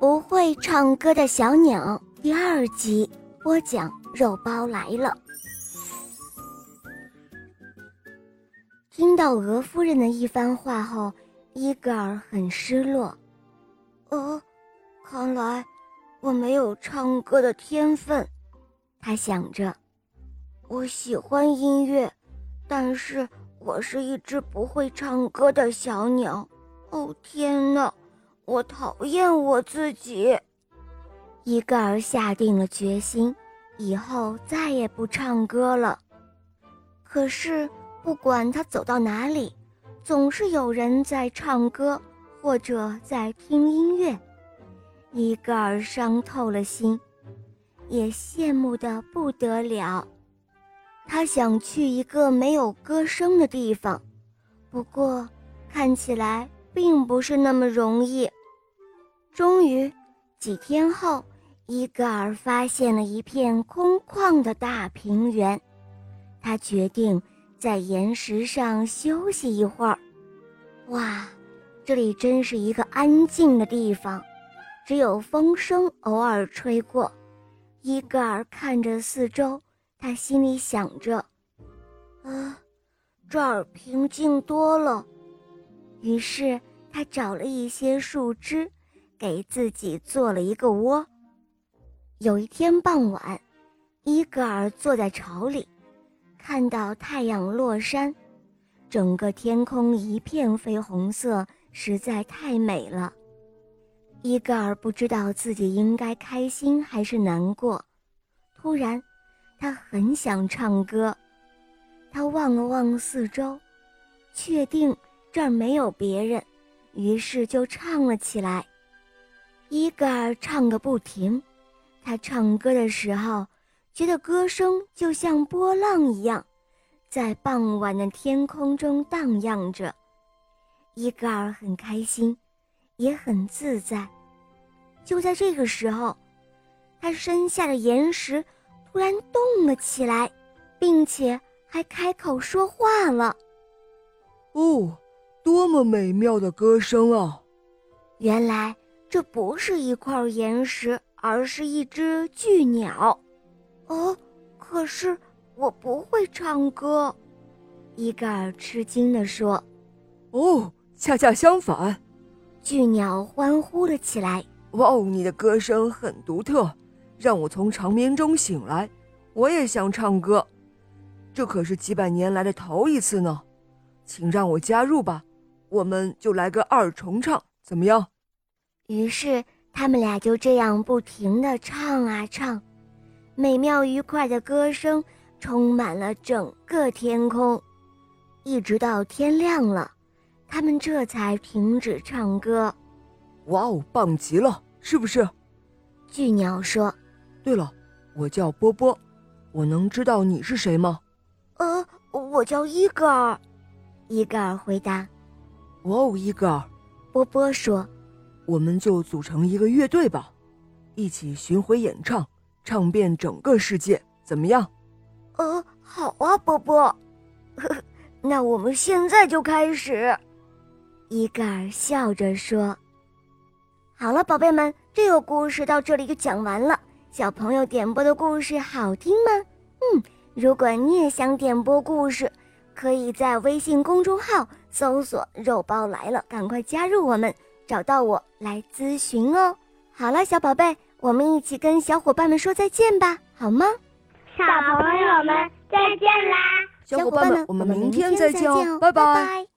不会唱歌的小鸟第二集播讲，肉包来了。听到鹅夫人的一番话后，伊格尔很失落。哦，看来我没有唱歌的天分，他想着。我喜欢音乐，但是我是一只不会唱歌的小鸟。哦天哪！我讨厌我自己。伊戈尔下定了决心，以后再也不唱歌了。可是，不管他走到哪里，总是有人在唱歌或者在听音乐。伊戈尔伤透了心，也羡慕得不得了。他想去一个没有歌声的地方，不过看起来并不是那么容易。终于，几天后，伊戈尔发现了一片空旷的大平原。他决定在岩石上休息一会儿。哇，这里真是一个安静的地方，只有风声偶尔吹过。伊戈尔看着四周，他心里想着：“啊，这儿平静多了。”于是他找了一些树枝。给自己做了一个窝。有一天傍晚，伊格尔坐在巢里，看到太阳落山，整个天空一片绯红色，实在太美了。伊格尔不知道自己应该开心还是难过。突然，他很想唱歌。他望了望四周，确定这儿没有别人，于是就唱了起来。伊戈尔唱个不停，他唱歌的时候，觉得歌声就像波浪一样，在傍晚的天空中荡漾着。伊戈尔很开心，也很自在。就在这个时候，他身下的岩石突然动了起来，并且还开口说话了。哦，多么美妙的歌声啊！原来。这不是一块岩石，而是一只巨鸟。哦，可是我不会唱歌。伊盖尔吃惊地说：“哦，恰恰相反。”巨鸟欢呼了起来：“哇哦，你的歌声很独特，让我从长眠中醒来。我也想唱歌，这可是几百年来的头一次呢。请让我加入吧，我们就来个二重唱，怎么样？”于是他们俩就这样不停地唱啊唱，美妙愉快的歌声充满了整个天空，一直到天亮了，他们这才停止唱歌。哇哦，棒极了，是不是？巨鸟说：“对了，我叫波波，我能知道你是谁吗？”“呃，我叫伊戈尔。”伊戈尔回答。“哇哦，伊戈尔。”波波说。我们就组成一个乐队吧，一起巡回演唱，唱遍整个世界，怎么样？呃，好啊，波波。那我们现在就开始。伊格尔笑着说：“好了，宝贝们，这个故事到这里就讲完了。小朋友点播的故事好听吗？嗯，如果你也想点播故事，可以在微信公众号搜索‘肉包来了’，赶快加入我们。”找到我来咨询哦。好了，小宝贝，我们一起跟小伙伴们说再见吧，好吗？小朋友们再见啦！小伙伴们，我们明天再见哦，拜拜。